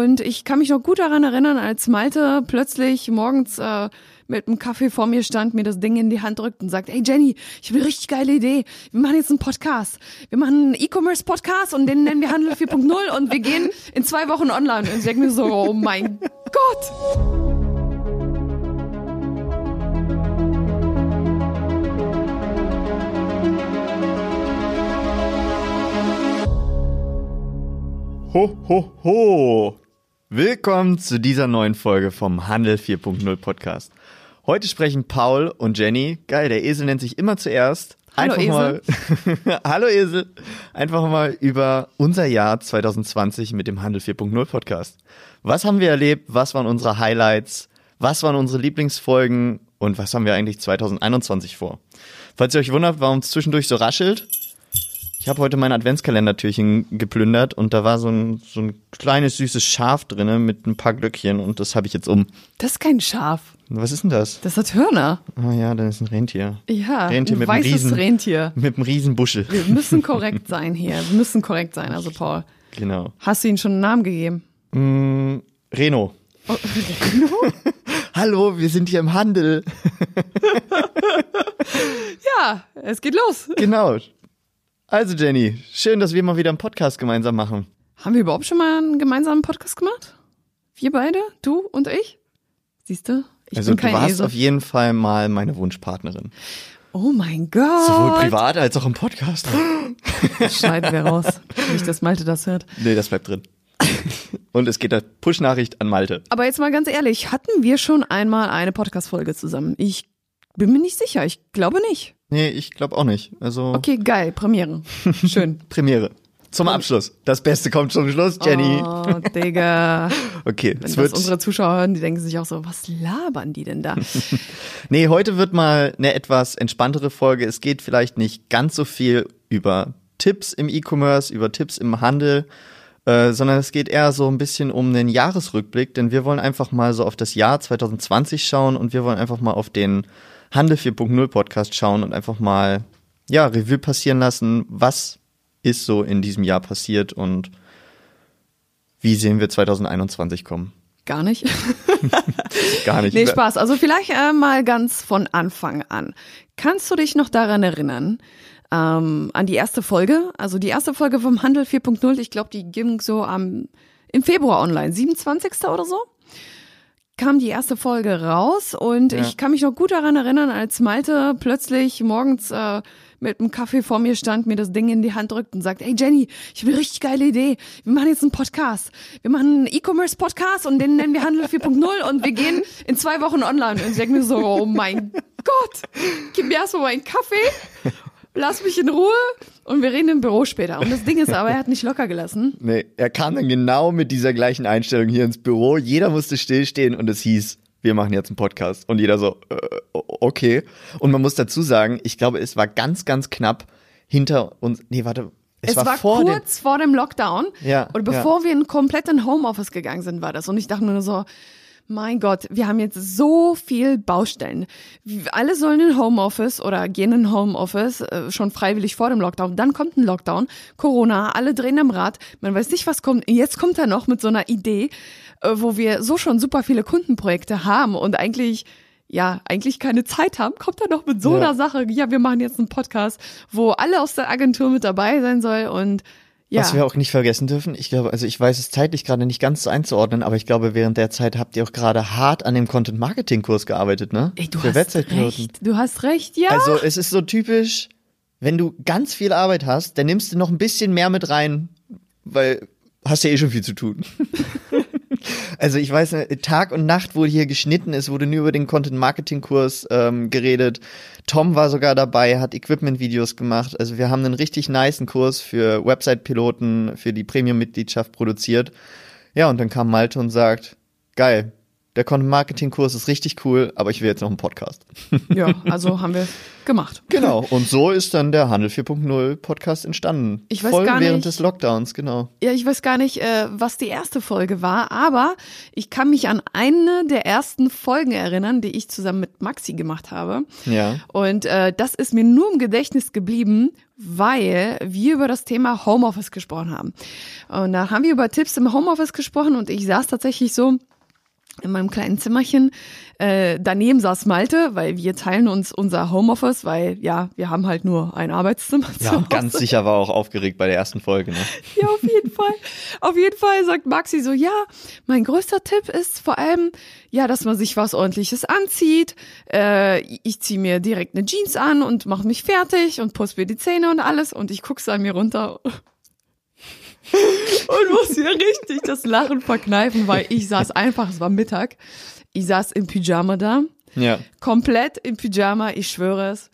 und ich kann mich noch gut daran erinnern, als Malte plötzlich morgens äh, mit einem Kaffee vor mir stand, mir das Ding in die Hand drückt und sagt, hey Jenny, ich habe eine richtig geile Idee. Wir machen jetzt einen Podcast. Wir machen einen E-Commerce-Podcast und den nennen wir Handel 4.0 und wir gehen in zwei Wochen online. Und ich denke mir so, oh mein Gott. Ho, ho, ho! Willkommen zu dieser neuen Folge vom Handel 4.0 Podcast. Heute sprechen Paul und Jenny. Geil, der Esel nennt sich immer zuerst. Hallo, mal, Hallo Esel. Einfach mal über unser Jahr 2020 mit dem Handel 4.0 Podcast. Was haben wir erlebt? Was waren unsere Highlights? Was waren unsere Lieblingsfolgen? Und was haben wir eigentlich 2021 vor? Falls ihr euch wundert, warum es zwischendurch so raschelt, ich habe heute mein Adventskalendertürchen geplündert und da war so ein, so ein kleines süßes Schaf drinne mit ein paar Glöckchen und das habe ich jetzt um. Das ist kein Schaf. Was ist denn das? Das hat Hörner. Ah ja, dann ist ein Rentier. Ja, Rentier ein mit weißes riesen, Rentier. Mit einem riesen Buschel. Wir müssen korrekt sein hier. Wir müssen korrekt sein. Also Paul, Genau. hast du ihm schon einen Namen gegeben? Mm, Reno. Oh, Hallo, wir sind hier im Handel. ja, es geht los. genau. Also Jenny, schön, dass wir mal wieder einen Podcast gemeinsam machen. Haben wir überhaupt schon mal einen gemeinsamen Podcast gemacht? Wir beide? Du und ich? Siehst du? Ich also bin du kein warst Esel. auf jeden Fall mal meine Wunschpartnerin. Oh mein Gott. Sowohl privat als auch im Podcast. Das schneiden wir raus. Nicht, dass Malte das hört. nee, das bleibt drin. Und es geht eine Push-Nachricht an Malte. Aber jetzt mal ganz ehrlich, hatten wir schon einmal eine Podcast-Folge zusammen? Ich bin mir nicht sicher. Ich glaube nicht. Nee, ich glaube auch nicht. Also Okay, geil. Premiere. Schön. Premiere. Zum Abschluss. Das Beste kommt zum Schluss, Jenny. Oh, Digga. Okay, Wenn es das wird. unsere Zuschauer hören, die denken sich auch so, was labern die denn da? Nee, heute wird mal eine etwas entspanntere Folge. Es geht vielleicht nicht ganz so viel über Tipps im E-Commerce, über Tipps im Handel, äh, sondern es geht eher so ein bisschen um den Jahresrückblick, denn wir wollen einfach mal so auf das Jahr 2020 schauen und wir wollen einfach mal auf den Handel 4.0 Podcast schauen und einfach mal, ja, Revue passieren lassen, was ist so in diesem Jahr passiert und wie sehen wir 2021 kommen. Gar nicht. Gar nicht. Nee, Spaß. Also vielleicht äh, mal ganz von Anfang an. Kannst du dich noch daran erinnern, ähm, an die erste Folge? Also die erste Folge vom Handel 4.0, ich glaube, die ging so am, im Februar online, 27. oder so? Kam die erste Folge raus und Ja. ich kann mich noch gut daran erinnern, als Malte plötzlich morgens äh, mit einem Kaffee vor mir stand, mir das Ding in die Hand drückt und sagt, hey Jenny, ich habe eine richtig geile Idee. Wir machen jetzt einen Podcast. Wir machen einen E-Commerce-Podcast und den nennen wir Handel 4.0 und wir gehen in zwei Wochen online. Und ich denke mir so, oh mein Gott, gib mir erstmal meinen Kaffee, lass mich in Ruhe und wir reden im Büro später. Und das Ding ist aber, er hat nicht locker gelassen. Nee, er kam dann genau mit dieser gleichen Einstellung hier ins Büro. Jeder musste stillstehen und es hieß, wir machen jetzt einen Podcast. Und jeder so, äh, okay. Und man muss dazu sagen, ich glaube, es war ganz, ganz knapp hinter uns. Nee, warte. Es, Es, war, vor dem. kurz vor dem Lockdown. Ja, Und bevor wir in kompletten Homeoffice gegangen sind, war das. Und ich dachte nur so, mein Gott, wir haben jetzt so viel Baustellen. Alle sollen in Homeoffice oder gehen in Homeoffice, äh, schon freiwillig vor dem Lockdown. Dann kommt ein Lockdown, Corona, alle drehen am Rad. Man weiß nicht, was kommt. Jetzt kommt er noch mit so einer Idee, äh, wo wir so schon super viele Kundenprojekte haben und eigentlich ja, eigentlich keine Zeit haben, kommt er noch mit so Ja. einer Sache. Ja, wir machen jetzt einen Podcast, wo alle aus der Agentur mit dabei sein soll und ja. Was wir auch nicht vergessen dürfen, ich glaube, also ich weiß es zeitlich gerade nicht ganz so einzuordnen, aber ich glaube, während der Zeit habt ihr auch gerade hart an dem Content-Marketing-Kurs gearbeitet, ne? Ey, du Für hast recht. Du hast recht, ja. Also es ist so typisch, wenn du ganz viel Arbeit hast, dann nimmst du noch ein bisschen mehr mit rein, weil hast ja eh schon viel zu tun. also ich weiß, äh, Tag und Nacht wurde hier geschnitten, es wurde nur über den Content-Marketing-Kurs ähm, geredet. Tom war sogar dabei, hat Equipment-Videos gemacht. Also wir haben einen richtig niceen Kurs für Website-Piloten, für die Premium-Mitgliedschaft produziert. Ja, und dann kam Malte und sagt, geil, der Content-Marketing-Kurs ist richtig cool, aber ich will jetzt noch einen Podcast. Ja, also haben wir gemacht. Genau. Und so ist dann der Handel 4.0 Podcast entstanden. Ich weiß Voll gar während nicht- des Lockdowns, genau. Ja, ich weiß gar nicht, äh, was die erste Folge war, aber ich kann mich an eine der ersten Folgen erinnern, die ich zusammen mit Maxi gemacht habe. Ja. Und äh, das ist mir nur im Gedächtnis geblieben, weil wir über das Thema Homeoffice gesprochen haben. Und da haben wir über Tipps im Homeoffice gesprochen und ich saß tatsächlich so in meinem kleinen Zimmerchen. Äh, daneben saß Malte, weil wir teilen uns unser Homeoffice, weil ja, wir haben halt nur ein Arbeitszimmer. Ja, und ganz sicher war auch aufgeregt bei der ersten Folge. Ne? Ja, auf jeden Fall. Auf jeden Fall sagt Maxi so, ja, mein größter Tipp ist vor allem, ja, dass man sich was ordentliches anzieht. Äh, ich ziehe mir direkt eine Jeans an und mache mich fertig und putze mir die Zähne und alles und ich guck's an mir runter. Und muss mir richtig das Lachen verkneifen, weil ich saß einfach, es war Mittag, ich saß im Pyjama da, Ja. komplett im Pyjama, ich schwöre es,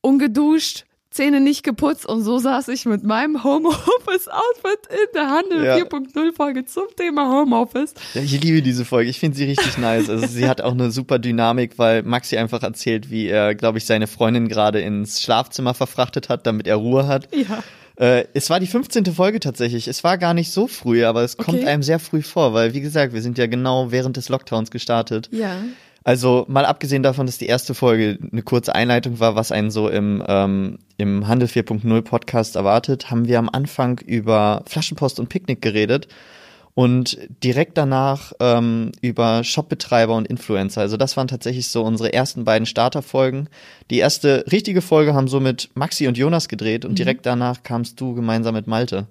ungeduscht, Zähne nicht geputzt und so saß ich mit meinem Homeoffice-Outfit in der Handel Ja. 4.0 Folge zum Thema Homeoffice. Ja, ich liebe diese Folge. Ich finde sie richtig nice. Also sie hat auch eine super Dynamik, weil Maxi einfach erzählt, wie er, glaube ich, seine Freundin gerade ins Schlafzimmer verfrachtet hat, damit er Ruhe hat. Ja. Äh, es war die 15. Folge tatsächlich. Es war gar nicht so früh, aber es kommt Okay. einem sehr früh vor, weil, wie gesagt, wir sind ja genau während des Lockdowns gestartet. Ja. Also mal abgesehen davon, dass die erste Folge eine kurze Einleitung war, was einen so im, ähm, im Handel 4.0 Podcast erwartet, haben wir am Anfang über Flaschenpost und Picknick geredet und direkt danach ähm, über Shopbetreiber und Influencer. Also das waren tatsächlich so unsere ersten beiden Starterfolgen. Die erste richtige Folge haben so mit Maxi und Jonas gedreht und direkt danach kamst du gemeinsam mit Malte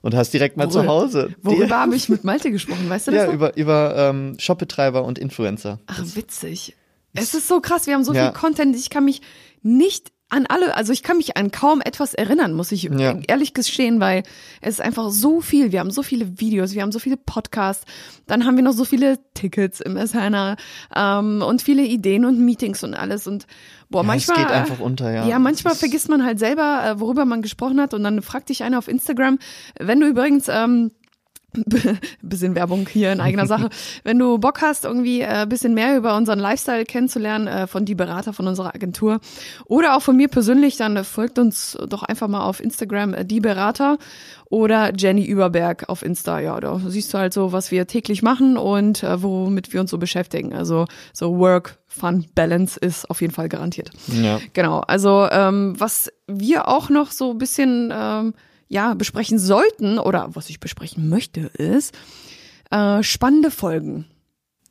und hast direkt mal zu Worüber- Hause. Worüber habe ich mit Malte gesprochen, weißt du das ja, noch? über, über ähm, Shopbetreiber und Influencer. Ach, witzig. Es ist so krass, wir haben so Ja. viel Content, ich kann mich nicht an alle, also ich kann mich an kaum etwas erinnern, muss ich Ja. ehrlich gestehen, weil es ist einfach so viel. Wir haben so viele Videos, wir haben so viele Podcasts, dann haben wir noch so viele Tickets im Asana ähm, und viele Ideen und Meetings und alles und boah, Ja, manchmal es geht einfach unter, ja. Ja, manchmal vergisst man halt selber, äh, worüber man gesprochen hat und dann fragt dich einer auf Instagram, wenn du übrigens ähm, bisschen Werbung hier in eigener Sache. Wenn du Bock hast, irgendwie äh, bisschen mehr über unseren Lifestyle kennenzulernen, äh, von die Berater von unserer Agentur oder auch von mir persönlich, dann äh, folgt uns doch einfach mal auf Instagram äh, die Berater oder Jenny Überberg auf Insta. Ja, da siehst du halt so, was wir täglich machen und äh, womit wir uns so beschäftigen. Also so Work, Fun, Balance ist auf jeden Fall garantiert. Ja. Genau, also ähm, was wir auch noch so ein bisschen ähm, ja besprechen sollten oder was ich besprechen möchte ist äh, spannende Folgen.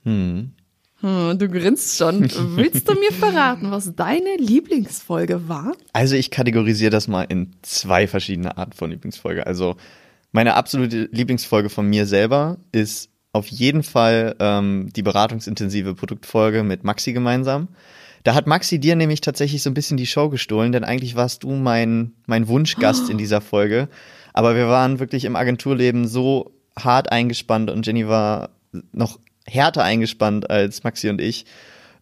Hm. Hm, du grinst schon. Willst du mir verraten, was deine Lieblingsfolge war? Also ich kategorisiere das mal in zwei verschiedene Arten von Lieblingsfolge. Also meine absolute Lieblingsfolge von mir selber ist auf jeden Fall ähm, die beratungsintensive Produktfolge mit Maxi gemeinsam. Da hat Maxi dir nämlich tatsächlich so ein bisschen die Show gestohlen, denn eigentlich warst du mein, mein Wunschgast in dieser Folge. Aber wir waren wirklich im Agenturleben so hart eingespannt und Jenny war noch härter eingespannt als Maxi und ich.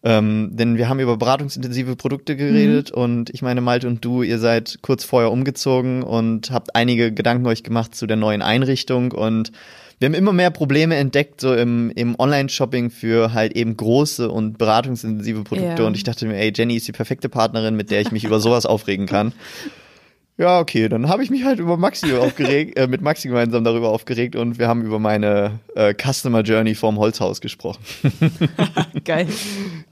Ähm, denn wir haben über beratungsintensive Produkte geredet und ich meine, Malte und du, ihr seid kurz vorher umgezogen und habt einige Gedanken euch gemacht zu der neuen Einrichtung und wir haben immer mehr Probleme entdeckt, so im, im Online-Shopping für halt eben große und beratungsintensive Produkte. Ja. Und ich dachte mir, ey, Jenny ist die perfekte Partnerin, mit der ich mich über sowas aufregen kann. Ja, okay, dann habe ich mich halt über Maxi aufgeregt, äh, mit Maxi gemeinsam darüber aufgeregt und wir haben über meine äh, Customer Journey vorm Holzhaus gesprochen. Geil.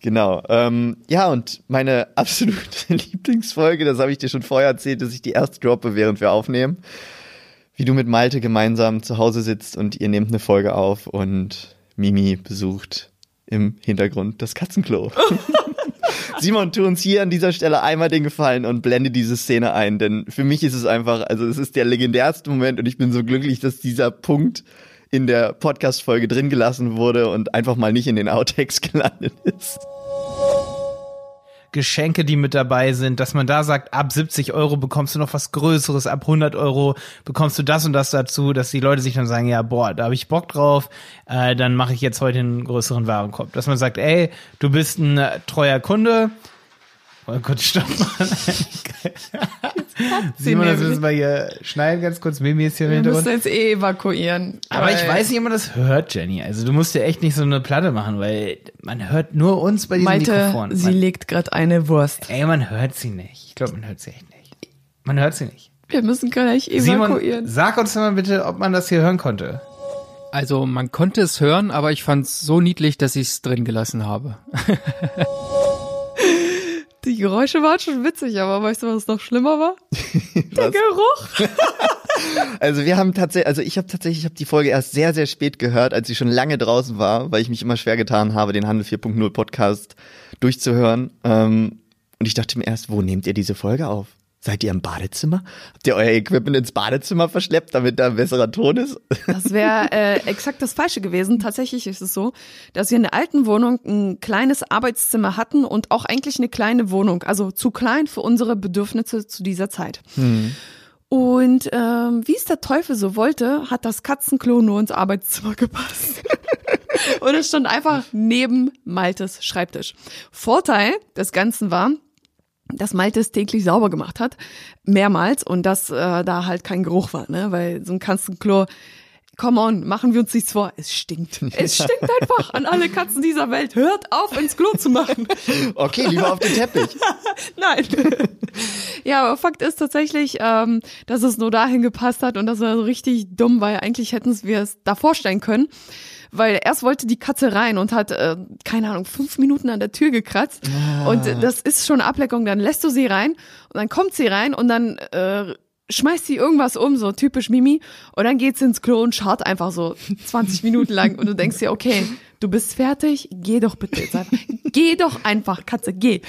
Genau. Ähm, ja, und meine absolute Lieblingsfolge, das habe ich dir schon vorher erzählt, dass ich die erst droppe, während wir aufnehmen. Wie du mit Malte gemeinsam zu Hause sitzt und ihr nehmt eine Folge auf und Mimi besucht im Hintergrund das Katzenklo. Simon, tu uns hier an dieser Stelle einmal den Gefallen und blende diese Szene ein, denn für mich ist es einfach, also es ist der legendärste Moment und ich bin so glücklich, dass dieser Punkt in der Podcast-Folge drin gelassen wurde und einfach mal nicht in den Outtakes gelandet ist. Geschenke, die mit dabei sind, dass man da sagt, ab 70 Euro bekommst du noch was Größeres, ab 100 Euro bekommst du das und das dazu, dass die Leute sich dann sagen, ja, boah, da habe ich Bock drauf, äh, dann mache ich jetzt heute einen größeren Warenkorb. Dass man sagt, ey, du bist ein äh, treuer Kunde, Oh Gott, stopp mal. Simon, das müssen wir hier schneiden ganz kurz. Mimi ist hier im Wir müssen jetzt eh evakuieren. Aber ich weiß nicht, ob man das hört, Jenny. Also du musst ja echt nicht so eine Platte machen, weil man hört nur uns bei diesem Malte, Mikrofon. sie Man, legt gerade eine Wurst. ey, man hört sie nicht. Ich glaube, man hört sie echt nicht. Man hört sie nicht. Wir müssen gleich Simon, evakuieren. sag uns doch mal bitte, ob man das hier hören konnte. Also man konnte es hören, aber ich fand es so niedlich, dass ich es drin gelassen habe. Die Geräusche waren schon witzig, aber weißt du, was noch schlimmer war? Der Geruch. Also wir haben tatsächlich, also ich habe tatsächlich, ich habe die Folge erst sehr, sehr spät gehört, als sie schon lange draußen war, weil ich mich immer schwer getan habe, den Handel 4.0 Podcast durchzuhören. Ähm, und ich dachte mir erst, wo nehmt ihr diese Folge auf? Seid ihr im Badezimmer? Habt ihr euer Equipment ins Badezimmer verschleppt, damit da ein besserer Ton ist? Das wäre äh, exakt das Falsche gewesen. Tatsächlich ist es so, dass wir in der alten Wohnung ein kleines Arbeitszimmer hatten und auch eigentlich eine kleine Wohnung, also zu klein für unsere Bedürfnisse zu dieser Zeit. Und ähm, wie es der Teufel so wollte, hat das Katzenklo nur ins Arbeitszimmer gepasst. und es stand einfach neben Maltes Schreibtisch. Vorteil des Ganzen war, dass Malte es täglich sauber gemacht hat, mehrmals und dass äh, da halt kein Geruch war, ne? Weil so ein Katzenklo, come on, machen wir uns nichts vor, es stinkt. Es stinkt einfach an alle Katzen dieser Welt. Hört auf, ins Klo zu machen. Okay, lieber auf den Teppich. Nein. ja, aber Fakt ist tatsächlich, ähm, dass es nur dahin gepasst hat und das war so richtig dumm, weil eigentlich hätten wir es da vorstellen können. Weil erst wollte die Katze rein und hat, äh, keine Ahnung, fünf Minuten an der Tür gekratzt. Und äh, das ist schon Ableckung. Dann lässt du sie rein und dann kommt sie rein und dann äh, schmeißt sie irgendwas um, so typisch Mimi. Und dann geht sie ins Klo und schaut einfach so 20 Minuten lang. Und du denkst dir, okay, du bist fertig, geh doch bitte jetzt einfach. Geh doch einfach, Katze, geh.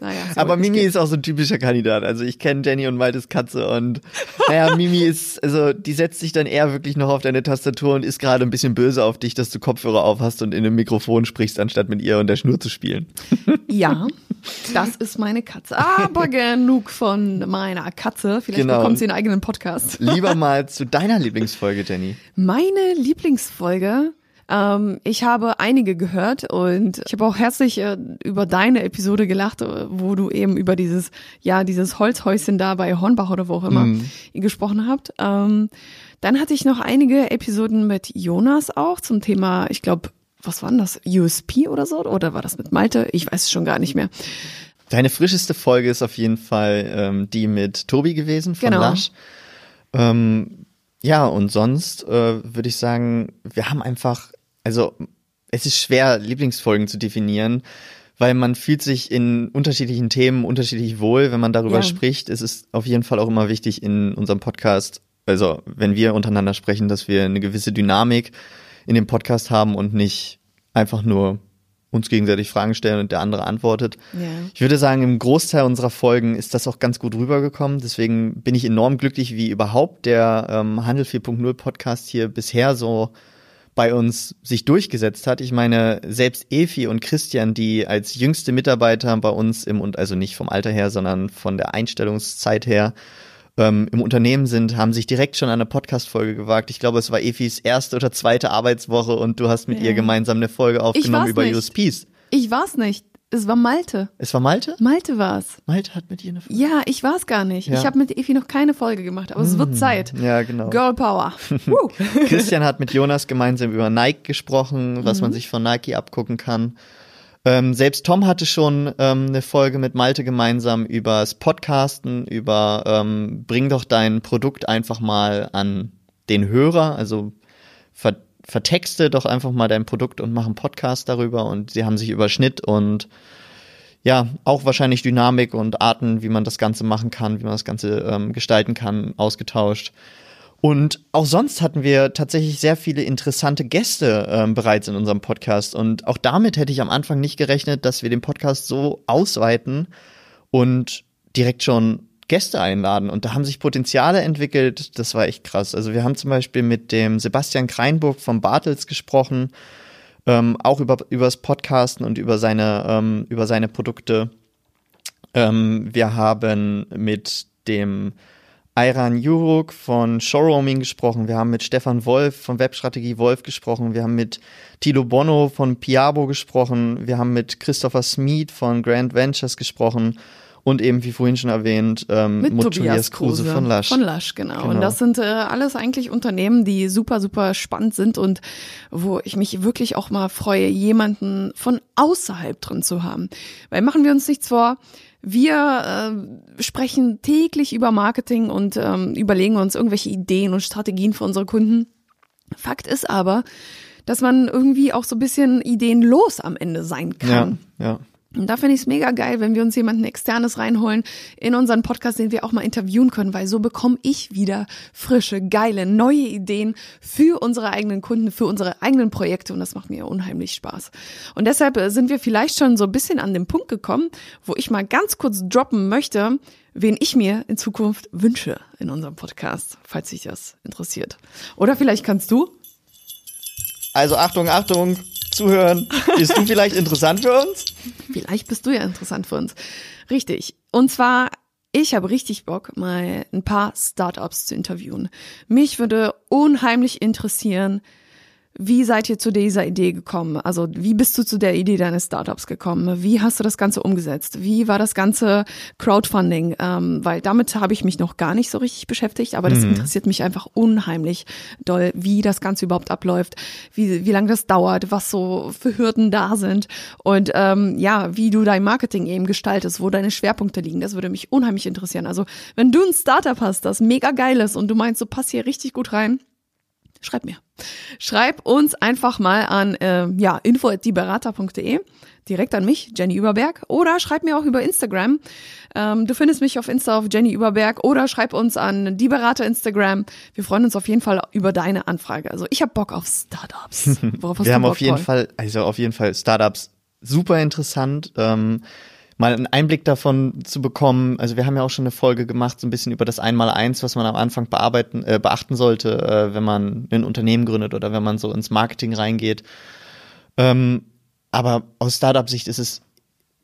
Naja, Aber Mimi gehen. ist auch so ein typischer Kandidat. Also ich kenne Jenny und Maltes Katze und naja, Mimi ist, also die setzt sich dann eher wirklich noch auf deine Tastatur und ist gerade ein bisschen böse auf dich, dass du Kopfhörer auf hast und in einem Mikrofon sprichst, anstatt mit ihr und der Schnur zu spielen. Ja, das ist meine Katze. Aber genug von meiner Katze. Vielleicht Genau. bekommt sie einen eigenen Podcast. Lieber mal zu deiner Lieblingsfolge, Jenny. Meine Lieblingsfolge. Ähm, ich habe einige gehört und ich habe auch herzlich äh, über deine Episode gelacht, äh, wo du eben über dieses, ja, dieses Holzhäuschen da bei Hornbach oder wo auch immer ihr gesprochen habt. Ähm, dann hatte ich noch einige Episoden mit Jonas auch zum Thema, ich glaube, was war denn das? USP oder so? Oder war das mit Malte? Ich weiß es schon gar nicht mehr. Deine frischeste Folge ist auf jeden Fall ähm, die mit Tobi gewesen von Genau. Lasch. Ähm, ja, und sonst äh, würde ich sagen, wir haben einfach, also es ist schwer, Lieblingsfolgen zu definieren, weil man fühlt sich in unterschiedlichen Themen unterschiedlich wohl, wenn man darüber Ja. spricht. Es ist auf jeden Fall auch immer wichtig in unserem Podcast, also wenn wir untereinander sprechen, dass wir eine gewisse Dynamik in dem Podcast haben und nicht einfach nur uns gegenseitig Fragen stellen und der andere antwortet. Ja. Ich würde sagen, im Großteil unserer Folgen ist das auch ganz gut rübergekommen. Deswegen bin ich enorm glücklich, wie überhaupt der ähm, Handel 4.0 Podcast hier bisher so bei uns sich durchgesetzt hat. Ich meine, selbst Efi und Christian, die als jüngste Mitarbeiter bei uns im, und also nicht vom Alter her, sondern von der Einstellungszeit her, ähm, im Unternehmen sind, haben sich direkt schon an eine Podcast-Folge gewagt. Ich glaube, es war Efis erste oder zweite Arbeitswoche und du hast mit Ja. ihr gemeinsam eine Folge aufgenommen über nicht. USPs. Ich war's nicht. Es war Malte. Es war Malte? Malte war's. Malte hat mit ihr eine Folge. Ja, ich war's gar nicht. Ja. Ich habe mit Evi noch keine Folge gemacht, aber es wird Zeit. Ja, genau. Girl Power. Christian hat mit Jonas gemeinsam über Nike gesprochen, was Mhm. man sich von Nike abgucken kann. Ähm, selbst Tom hatte schon ähm, eine Folge mit Malte gemeinsam übers Podcasten, über ähm, bring doch dein Produkt einfach mal an den Hörer, also ver vertexte doch einfach mal dein Produkt und mach einen Podcast darüber und sie haben sich über Schnitt und ja, auch wahrscheinlich Dynamik und Arten, wie man das Ganze machen kann, wie man das Ganze ähm, gestalten kann, ausgetauscht. Und auch sonst hatten wir tatsächlich sehr viele interessante Gäste ähm, bereits in unserem Podcast. Und auch damit hätte ich am Anfang nicht gerechnet, dass wir den Podcast so ausweiten und direkt schon Gäste einladen. Und da haben sich Potenziale entwickelt. Das war echt krass. Also wir haben zum Beispiel mit dem Sebastian Kreinburg vom Bartels gesprochen, ähm, auch über übers Podcasten und über seine ähm, über seine Produkte. Ähm, wir haben mit dem Ayran Juruk von Showroaming gesprochen. Wir haben mit Stefan Wolf von Webstrategie Wolf gesprochen. Wir haben mit Tilo Bono von Piabo gesprochen. Wir haben mit Christopher Smeed von Grand Ventures gesprochen. Und eben, wie vorhin schon erwähnt, ähm, Mit, mit Tobias Kruse von Lush. Von Lush, genau. Genau. Und das sind äh, alles eigentlich Unternehmen, die super, super spannend sind und wo ich mich wirklich auch mal freue, jemanden von außerhalb drin zu haben. Weil machen wir uns nichts vor, wir äh, sprechen täglich über Marketing und ähm, überlegen uns irgendwelche Ideen und Strategien für unsere Kunden. Fakt ist aber, dass man irgendwie auch so ein bisschen ideenlos am Ende sein kann. Ja, ja. Und da finde ich es mega geil, wenn wir uns jemanden externes reinholen in unseren Podcast, den wir auch mal interviewen können, weil so bekomme ich wieder frische, geile, neue Ideen für unsere eigenen Kunden, für unsere eigenen Projekte und das macht mir unheimlich Spaß. Und deshalb äh, sind wir vielleicht schon so ein bisschen an den Punkt gekommen, wo ich mal ganz kurz droppen möchte, wen ich mir in Zukunft wünsche in unserem Podcast, falls sich das interessiert. Oder vielleicht kannst du Also Achtung, Achtung, zuhören. Bist du vielleicht interessant für uns? Vielleicht bist du ja interessant für uns. Richtig. Und zwar, ich habe richtig Bock, mal ein paar Startups zu interviewen. Mich würde unheimlich interessieren, wie seid ihr zu dieser Idee gekommen? Also wie bist du zu der Idee deines Startups gekommen? Wie hast du das Ganze umgesetzt? Wie war das ganze Crowdfunding? Ähm, weil damit habe ich mich noch gar nicht so richtig beschäftigt, aber das interessiert mich einfach unheimlich doll, wie das Ganze überhaupt abläuft, wie, wie lange das dauert, was so für Hürden da sind und ähm, ja, wie du dein Marketing eben gestaltest, wo deine Schwerpunkte liegen. Das würde mich unheimlich interessieren. Also wenn du ein Startup hast, das mega geil ist und du meinst, du passt hier richtig gut rein, schreib mir. Schreib uns einfach mal an äh, ja, info.dieberater.de, direkt an mich, Jenny Überberg, oder schreib mir auch über Instagram. Ähm, du findest mich auf Insta auf Jenny Überberg oder schreib uns an die Berater Instagram. Wir freuen uns auf jeden Fall über deine Anfrage. Also ich habe Bock auf Startups. Worauf hast Wir du haben Bock, auf jeden Paul? Fall, also auf jeden Fall Startups super interessant. Ähm, mal einen Einblick davon zu bekommen. Also wir haben ja auch schon eine Folge gemacht, so ein bisschen über das Einmaleins, was man am Anfang bearbeiten, äh, beachten sollte, äh, wenn man ein Unternehmen gründet oder wenn man so ins Marketing reingeht. Ähm, aber aus Startup-Sicht ist es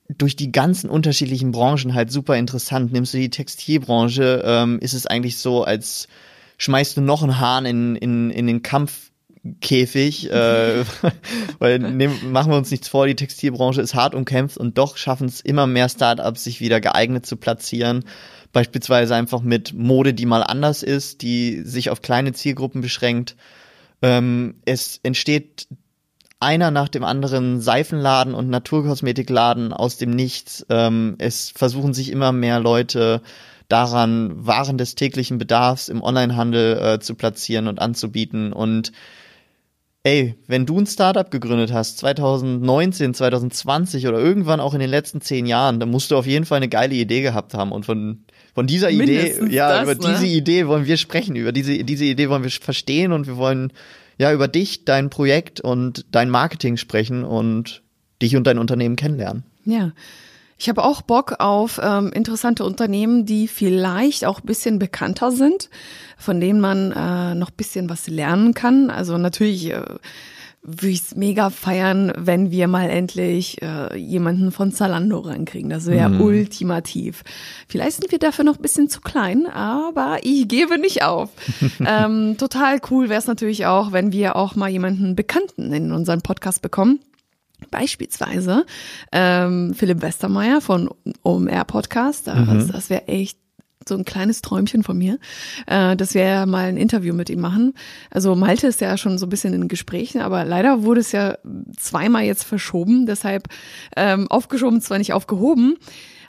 durch die ganzen unterschiedlichen Branchen halt super interessant. Nimmst du die Textilbranche, ähm, ist es eigentlich so, als schmeißt du noch einen Hahn in, in, in den Kampfkäfig, äh, weil nehm, machen wir uns nichts vor, die Textilbranche ist hart umkämpft und doch schaffen es immer mehr Startups, sich wieder geeignet zu platzieren. Beispielsweise einfach mit Mode, die mal anders ist, die sich auf kleine Zielgruppen beschränkt. Ähm, es entsteht einer nach dem anderen Seifenladen und Naturkosmetikladen aus dem Nichts. Ähm, es versuchen sich immer mehr Leute daran, Waren des täglichen Bedarfs im Onlinehandel äh, zu platzieren und anzubieten. Und ey, wenn du ein Startup gegründet hast, 2019, 2020 oder irgendwann auch in den letzten zehn Jahren, dann musst du auf jeden Fall eine geile Idee gehabt haben. Und von, von dieser Idee, Mindestens ja, das, über ne? diese Idee wollen wir sprechen. Über diese, diese Idee wollen wir verstehen und wir wollen ja über dich, dein Projekt und dein Marketing sprechen und dich und dein Unternehmen kennenlernen. Ja. Ich habe auch Bock auf ähm, interessante Unternehmen, die vielleicht auch ein bisschen bekannter sind, von denen man äh, noch ein bisschen was lernen kann. Also natürlich äh, würde ich es mega feiern, wenn wir mal endlich äh, jemanden von Zalando rankriegen. Das wäre ultimativ. Vielleicht sind wir dafür noch ein bisschen zu klein, aber ich gebe nicht auf. ähm, total cool wäre es natürlich auch, wenn wir auch mal jemanden Bekannten in unseren Podcast bekommen. Beispielsweise ähm, Philipp Westermeier von OMR Podcast. Das, das wäre echt so ein kleines Träumchen von mir, äh, dass wir mal ein Interview mit ihm machen. Also Malte ist ja schon so ein bisschen in Gesprächen, aber leider wurde es ja zweimal jetzt verschoben, deshalb ähm, aufgeschoben, zwar nicht aufgehoben.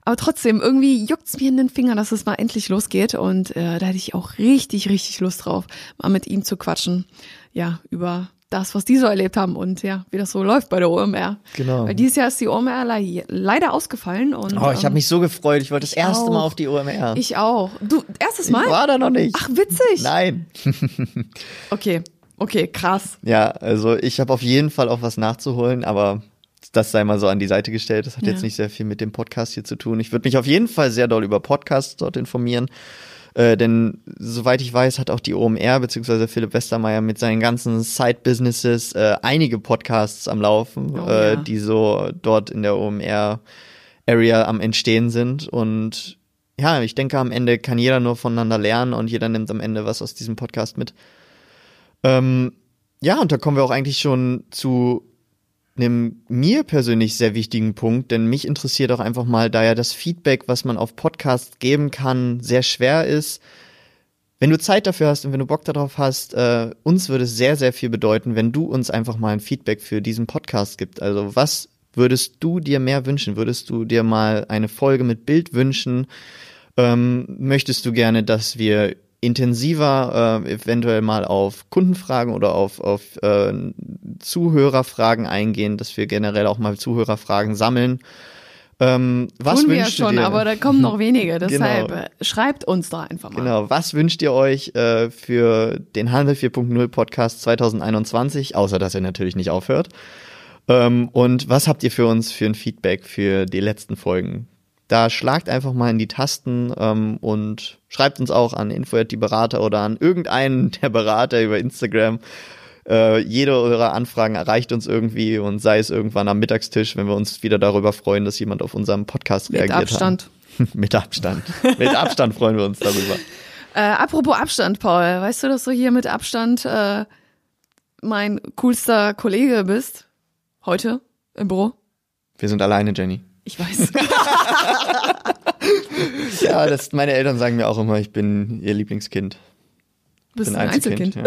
Aber trotzdem, irgendwie juckt's mir in den Fingern, dass es mal endlich losgeht. Und äh, da hätte ich auch richtig, richtig Lust drauf, mal mit ihm zu quatschen. Ja, über das, was die so erlebt haben und ja, wie das so läuft bei der OMR. Genau. Weil dieses Jahr ist die OMR le leider ausgefallen. Und, Oh, ich habe ähm, mich so gefreut. Ich wollte das erste auch. Mal auf die OMR. Ich auch. Du, erstes Mal? Ich war da noch nicht. Ach, witzig. Nein. Okay, okay, krass. Ja, also ich habe auf jeden Fall auch was nachzuholen, aber das sei mal so an die Seite gestellt. Das hat Ja. jetzt nicht sehr viel mit dem Podcast hier zu tun. Ich würde mich auf jeden Fall sehr doll über Podcasts dort informieren. Äh, denn soweit ich weiß, hat auch die OMR bzw. Philipp Westermeier mit seinen ganzen Side-Businesses äh, einige Podcasts am Laufen, Oh, äh, ja. die so dort in der OMR-Area am Entstehen sind. Und ja, ich denke, am Ende kann jeder nur voneinander lernen und jeder nimmt am Ende was aus diesem Podcast mit. Ähm, ja, und da kommen wir auch eigentlich schon zu einem mir persönlich sehr wichtigen Punkt, denn mich interessiert auch einfach mal, da ja das Feedback, was man auf Podcasts geben kann, sehr schwer ist. Wenn du Zeit dafür hast und wenn du Bock darauf hast, äh, uns würde es sehr, sehr viel bedeuten, wenn du uns einfach mal ein Feedback für diesen Podcast gibst. Also was würdest du dir mehr wünschen? Würdest du dir mal eine Folge mit Bild wünschen? Ähm, möchtest du gerne, dass wir intensiver äh, eventuell mal auf Kundenfragen oder auf, auf äh, Zuhörerfragen eingehen, dass wir generell auch mal Zuhörerfragen sammeln. Ähm, was Tun wir ja wünscht ihr schon, dir? aber da kommen noch wenige. Deshalb Genau. schreibt uns da einfach mal. Genau, was wünscht ihr euch äh, für den Handel 4.0 Podcast 2021, außer dass er natürlich nicht aufhört? Ähm, und was habt ihr für uns für ein Feedback für die letzten Folgen? Da schlagt einfach mal in die Tasten ähm, und schreibt uns auch an info die Berater oder an irgendeinen der Berater über Instagram. Äh, jede eurer Anfragen erreicht uns irgendwie und sei es irgendwann am Mittagstisch, wenn wir uns wieder darüber freuen, dass jemand auf unserem Podcast Mit reagiert Abstand. hat. Mit Abstand. Mit Abstand freuen wir uns darüber. Äh, apropos Abstand, Paul, weißt du, dass du hier mit Abstand äh, mein coolster Kollege bist? Heute im Büro? Wir sind alleine, Jenny. Ich weiß. Ja, das, meine Eltern sagen mir auch immer, ich bin ihr Lieblingskind. bist bin ein Einzelkind. Ja.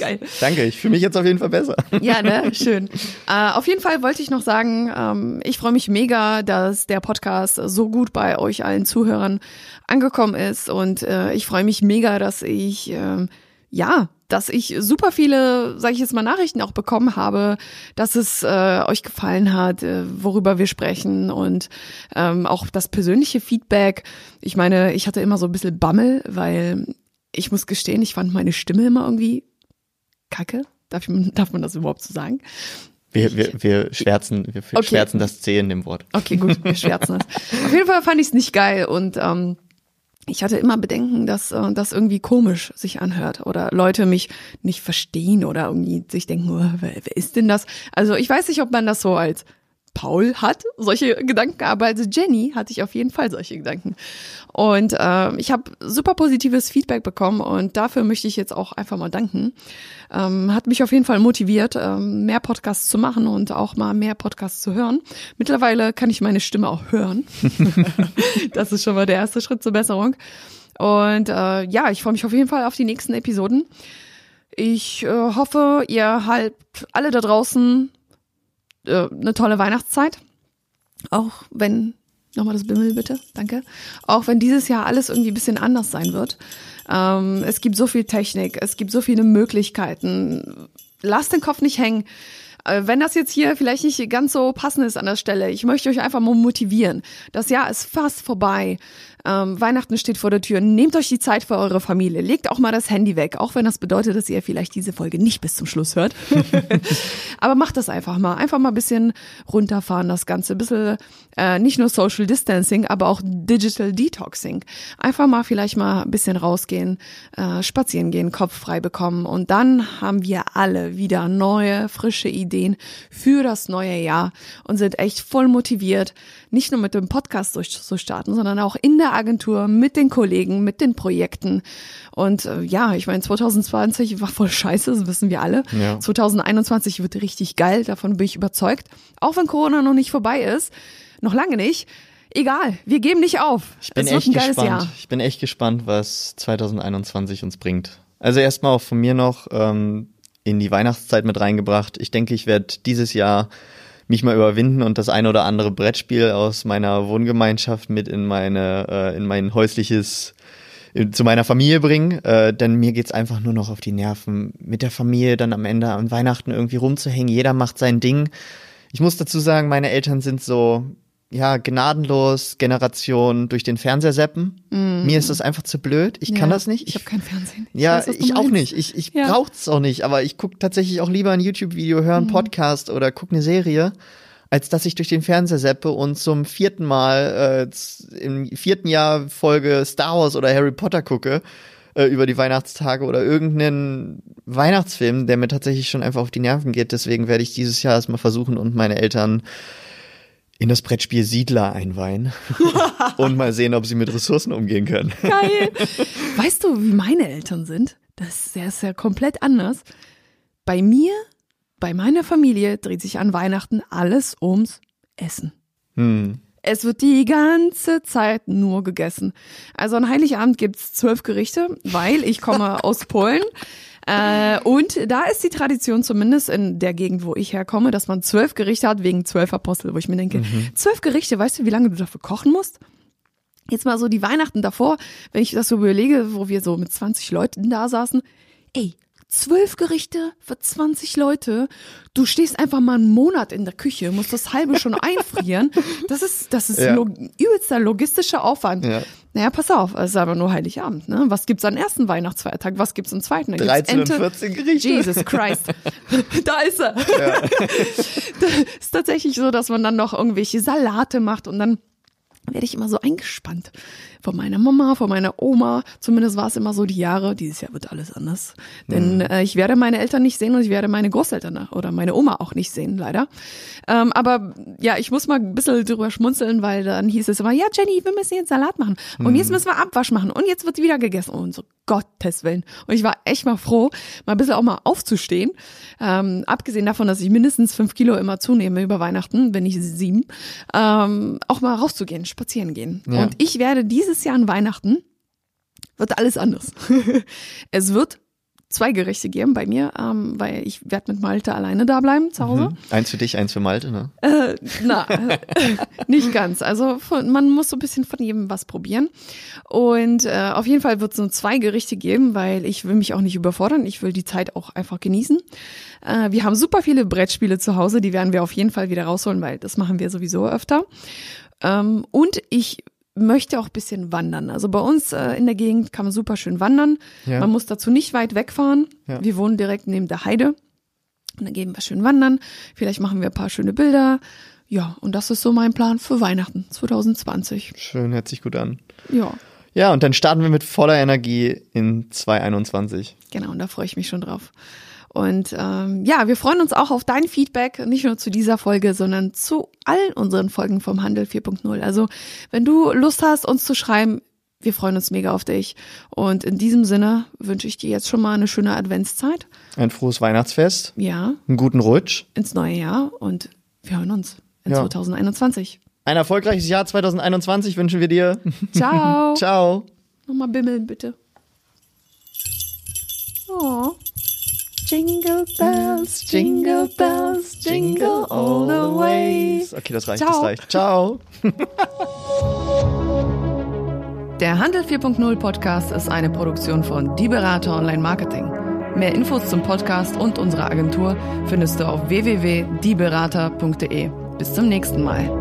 Geil. Danke, ich fühle mich jetzt auf jeden Fall besser. Ja, ne? Schön. Äh, auf jeden Fall wollte ich noch sagen, ähm, ich freue mich mega, dass der Podcast so gut bei euch allen Zuhörern angekommen ist. Und äh, ich freue mich mega, dass ich, ähm, ja, dass ich super viele, sage ich jetzt mal, Nachrichten auch bekommen habe, dass es äh, euch gefallen hat, äh, worüber wir sprechen und ähm, auch das persönliche Feedback. Ich meine, ich hatte immer so ein bisschen Bammel, weil ich muss gestehen, ich fand meine Stimme immer irgendwie kacke. Darf, ich, darf man das überhaupt so sagen? Wir, wir, wir schwärzen, wir Okay. schwärzen das C in dem Wort. Okay, gut, wir schwärzen das. Auf jeden Fall fand ich es nicht geil und ähm, ich hatte immer Bedenken, dass äh, das irgendwie komisch sich anhört oder Leute mich nicht verstehen oder irgendwie sich denken, oh, wer, wer ist denn das? Also ich weiß nicht, ob man das so als Paul hat, solche Gedanken, aber als Jenny hatte ich auf jeden Fall solche Gedanken. Und ähm, ich habe super positives Feedback bekommen und dafür möchte ich jetzt auch einfach mal danken. Ähm, hat mich auf jeden Fall motiviert, ähm, mehr Podcasts zu machen und auch mal mehr Podcasts zu hören. Mittlerweile kann ich meine Stimme auch hören. das ist schon mal der erste Schritt zur Besserung. Und äh, ja, ich freue mich auf jeden Fall auf die nächsten Episoden. Ich äh, hoffe, ihr halbt alle da draußen äh, eine tolle Weihnachtszeit. Auch wenn, nochmal das Bimmel bitte, danke. Auch wenn dieses Jahr alles irgendwie ein bisschen anders sein wird. Ähm, es gibt so viel Technik, es gibt so viele Möglichkeiten. Lasst den Kopf nicht hängen. Äh, Wenn das jetzt hier vielleicht nicht ganz so passend ist an der Stelle, ich möchte euch einfach mal motivieren. Das Jahr ist fast vorbei. Ähm, Weihnachten steht vor der Tür. Nehmt euch die Zeit für eure Familie. Legt auch mal das Handy weg, auch wenn das bedeutet, dass ihr vielleicht diese Folge nicht bis zum Schluss hört. Aber macht das einfach mal. Einfach mal ein bisschen runterfahren, das Ganze. Ein bisschen, äh, nicht nur Social Distancing, aber auch Digital Detoxing. Einfach mal vielleicht mal ein bisschen rausgehen, äh, spazieren gehen, Kopf frei bekommen. Und dann haben wir alle wieder neue, frische Ideen für das neue Jahr und sind echt voll motiviert, nicht nur mit dem Podcast durchzustarten, sondern auch in der Agentur, mit den Kollegen, mit den Projekten. Und äh, ja, ich meine, 2020 war voll scheiße, das wissen wir alle. Ja. 2021 wird richtig geil, davon bin ich überzeugt. Auch wenn Corona noch nicht vorbei ist, noch lange nicht. Egal, wir geben nicht auf. Ich bin es echt ein geiles gespannt. Jahr. Ich bin echt gespannt, was 2021 uns bringt. Also erstmal auch von mir noch ähm, in die Weihnachtszeit mit reingebracht. Ich denke, ich werde dieses Jahr mich mal überwinden und das ein oder andere Brettspiel aus meiner Wohngemeinschaft mit in meine äh, in mein häusliches in- zu meiner Familie bringen, äh, denn mir geht's einfach nur noch auf die Nerven, mit der Familie dann am Ende an Weihnachten irgendwie rumzuhängen. Jeder macht sein Ding. Ich muss dazu sagen, meine Eltern sind so, ja, gnadenlos Generation durch den Fernseher seppen. Mir ist das einfach zu blöd. Ich kann Ja, das nicht. Ich habe kein Fernsehen. ja, weiß, ich auch nicht. Ich, ich Ja. brauch's auch nicht, aber ich gucke tatsächlich auch lieber ein YouTube-Video, höre einen Mhm. Podcast oder gucke eine Serie, als dass ich durch den Fernseher seppe und zum vierten Mal äh, im vierten Jahr Folge Star Wars oder Harry Potter gucke äh, über die Weihnachtstage oder irgendeinen Weihnachtsfilm, der mir tatsächlich schon einfach auf die Nerven geht. Deswegen werde ich dieses Jahr erstmal versuchen und meine Eltern in das Brettspiel Siedler einweihen und mal sehen, ob sie mit Ressourcen umgehen können. Geil. Weißt du, wie meine Eltern sind? Das ist ja, ist ja komplett anders. Bei mir bei meiner Familie dreht sich an Weihnachten alles ums Essen. Hm. Es wird die ganze Zeit nur gegessen. Also an Heiligabend gibt's zwölf Gerichte, weil ich komme aus Polen. Äh, und da ist die Tradition zumindest in der Gegend, wo ich herkomme, dass man zwölf Gerichte hat wegen zwölf Apostel, wo ich mir denke, zwölf Gerichte, weißt du, wie lange du dafür kochen musst? Jetzt mal so die Weihnachten davor, wenn ich das so überlege, wo wir so mit 20 Leuten da saßen, ey, zwölf Gerichte für 20 Leute. Du stehst einfach mal einen Monat in der Küche, musst das halbe schon einfrieren. Das ist, das ist Ja. log übelster logistischer Aufwand. Ja. Naja, pass auf, es ist aber nur Heiligabend, ne? Was gibt's am ersten Weihnachtsfeiertag? Was gibt's am zweiten? Da gibt's 13 und Ente. 14 Gerichte. Jesus Christ. da ist er. Das ist tatsächlich so, dass man dann noch irgendwelche Salate macht und dann werde ich immer so eingespannt. Von meiner Mama, von meiner Oma. Zumindest war es immer so die Jahre. Dieses Jahr wird alles anders. Denn äh, ich werde meine Eltern nicht sehen und ich werde meine Großeltern oder meine Oma auch nicht sehen, leider. Ähm, aber ja, ich muss mal ein bisschen drüber schmunzeln, weil dann hieß es immer, ja Jenny, wir müssen jetzt Salat machen. Und jetzt müssen wir Abwasch machen. Und jetzt wird wieder gegessen. Und so, Gottes Willen. Und ich war echt mal froh, mal ein bisschen auch mal aufzustehen. Ähm, abgesehen davon, dass ich mindestens fünf Kilo immer zunehme über Weihnachten, wenn nicht sieben, ähm, auch mal rauszugehen, spazieren gehen. Ja. Und ich werde dieses Jahr an Weihnachten, wird alles anders. es wird zwei Gerichte geben bei mir, ähm, weil ich werde mit Malte alleine da bleiben zu Hause. Hm. Eins für dich, eins für Malte, ne? Äh, na, nicht ganz. Also von, man muss so ein bisschen von jedem was probieren. Und äh, auf jeden Fall wird es nur zwei Gerichte geben, weil ich will mich auch nicht überfordern. Ich will die Zeit auch einfach genießen. Äh, wir haben super viele Brettspiele zu Hause, die werden wir auf jeden Fall wieder rausholen, weil das machen wir sowieso öfter. Ähm, und ich möchte auch ein bisschen wandern. Also bei uns äh, in der Gegend kann man super schön wandern. Ja. Man muss dazu nicht weit wegfahren. Ja. Wir wohnen direkt neben der Heide. Und dann gehen wir schön wandern. Vielleicht machen wir ein paar schöne Bilder. Ja, und das ist so mein Plan für Weihnachten 2020. Schön, hört sich gut an. Ja, Ja, und dann starten wir mit voller Energie in 2021. genau, und da freue ich mich schon drauf. Und ähm, ja, wir freuen uns auch auf dein Feedback, nicht nur zu dieser Folge, sondern zu allen unseren Folgen vom Handel 4.0. Also wenn du Lust hast, uns zu schreiben, wir freuen uns mega auf dich. Und in diesem Sinne wünsche ich dir jetzt schon mal eine schöne Adventszeit. Ein frohes Weihnachtsfest, Ja, einen guten Rutsch, ins neue Jahr und wir hören uns in Ja. 2021. ein erfolgreiches Jahr 2021 wünschen wir dir. Ciao. Ciao. Nochmal bimmeln, bitte. Oh. Jingle bells, jingle bells, jingle all the way. Okay, das reicht, Ciao. das reicht. Ciao. Der Handel 4.0 Podcast ist eine Produktion von Die Berater Online Marketing. Mehr Infos zum Podcast und unserer Agentur findest du auf www.dieberater.de. Bis zum nächsten Mal.